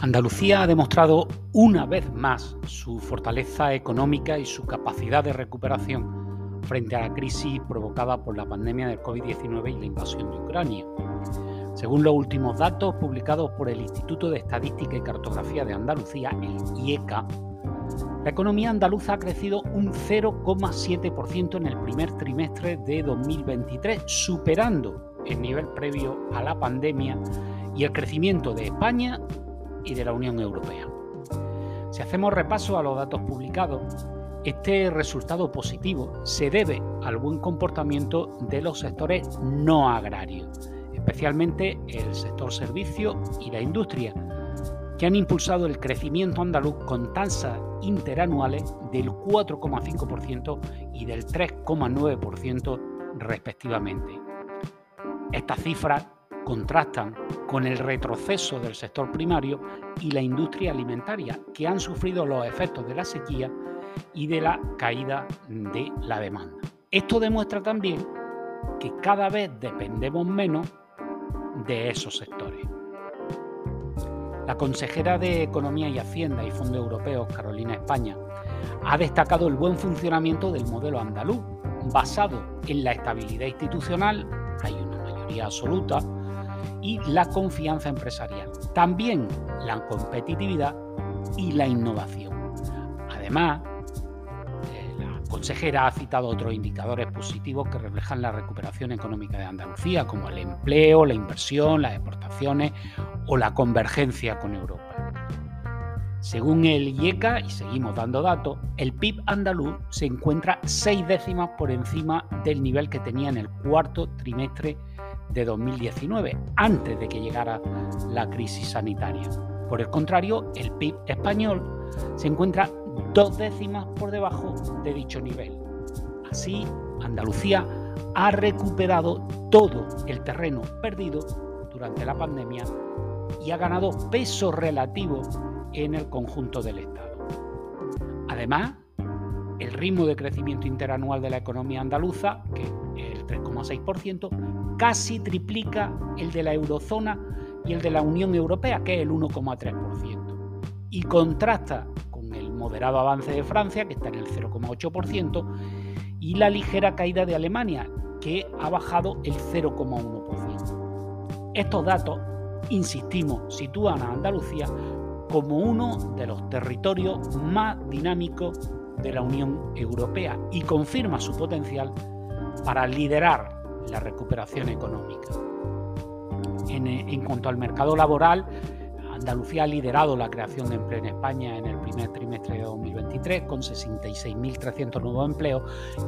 Andalucía ha demostrado una vez más su fortaleza económica y su capacidad de recuperación frente a la crisis provocada por la pandemia del COVID-19 y la invasión de Ucrania. Según los últimos datos publicados por el Instituto de Estadística y Cartografía de Andalucía, el IECA, la economía andaluza ha crecido un 0,7% en el primer trimestre de 2023, superando el nivel previo a la pandemia y el crecimiento de España y de la Unión Europea. Si hacemos repaso a los datos publicados, este resultado positivo se debe al buen comportamiento de los sectores no agrarios, especialmente el sector servicio y la industria, que han impulsado el crecimiento andaluz con tasas interanuales del 4,5% y del 3,9% respectivamente. Estas cifras contrastan con el retroceso del sector primario y la industria alimentaria, que han sufrido los efectos de la sequía y de la caída de la demanda. Esto demuestra también que cada vez dependemos menos de esos sectores. La consejera de Economía y Hacienda y Fondo Europeo, Carolina España, ha destacado el buen funcionamiento del modelo andaluz, basado en la estabilidad institucional, hay una mayoría absoluta, y la confianza empresarial. También la competitividad y la innovación. Además, eh, la consejera ha citado otros indicadores positivos que reflejan la recuperación económica de Andalucía, como el empleo, la inversión, las exportaciones o la convergencia con Europa. Según el IECA, y seguimos dando datos, el PIB andaluz se encuentra seis décimas por encima del nivel que tenía en el cuarto trimestre de 2019, antes de que llegara la crisis sanitaria. Por el contrario, el PIB español se encuentra dos décimas por debajo de dicho nivel. Así, Andalucía ha recuperado todo el terreno perdido durante la pandemia y ha ganado peso relativo en el conjunto del Estado. Además, el ritmo de crecimiento interanual de la economía andaluza, que 3,6%, casi triplica el de la eurozona y el de la Unión Europea, que es el 1,3%. Y contrasta con el moderado avance de Francia, que está en el 0,8%, y la ligera caída de Alemania, que ha bajado el 0,1%. Estos datos, insistimos, sitúan a Andalucía como uno de los territorios más dinámicos de la Unión Europea y confirma su potencial para liderar la recuperación económica. En, cuanto al mercado laboral, Andalucía ha liderado la creación de empleo en España en el primer trimestre de 2023 con 66.300 nuevos empleos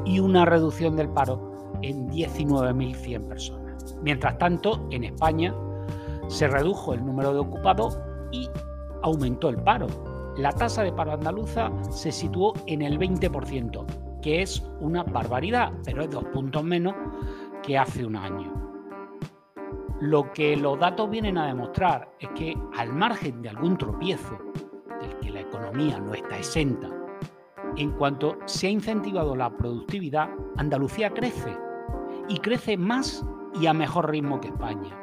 y una reducción del paro en 19.100 personas. Mientras tanto, en España se redujo el número de ocupados y aumentó el paro, la tasa de paro andaluza se situó en el 20%, que es una barbaridad, pero es dos puntos menos que hace un año. Lo que los datos vienen a demostrar es que al margen de algún tropiezo del que la economía no está exenta, en cuanto se ha incentivado la productividad, Andalucía crece y crece más y a mejor ritmo que España.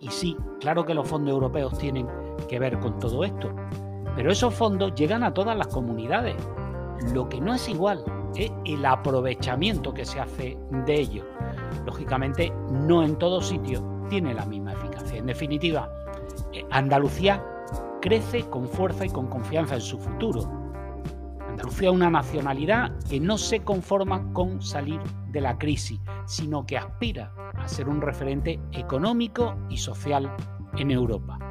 Y sí, claro que los fondos europeos tienen que ver con todo esto, pero esos fondos llegan a todas las comunidades. Lo que no es igual es el aprovechamiento que se hace de ellos. Lógicamente, no en todo sitio tiene la misma eficacia. En definitiva, eh, Andalucía crece con fuerza y con confianza en su futuro. Andalucía es una nacionalidad que no se conforma con salir de la crisis, sino que aspira a ser un referente económico y social en Europa.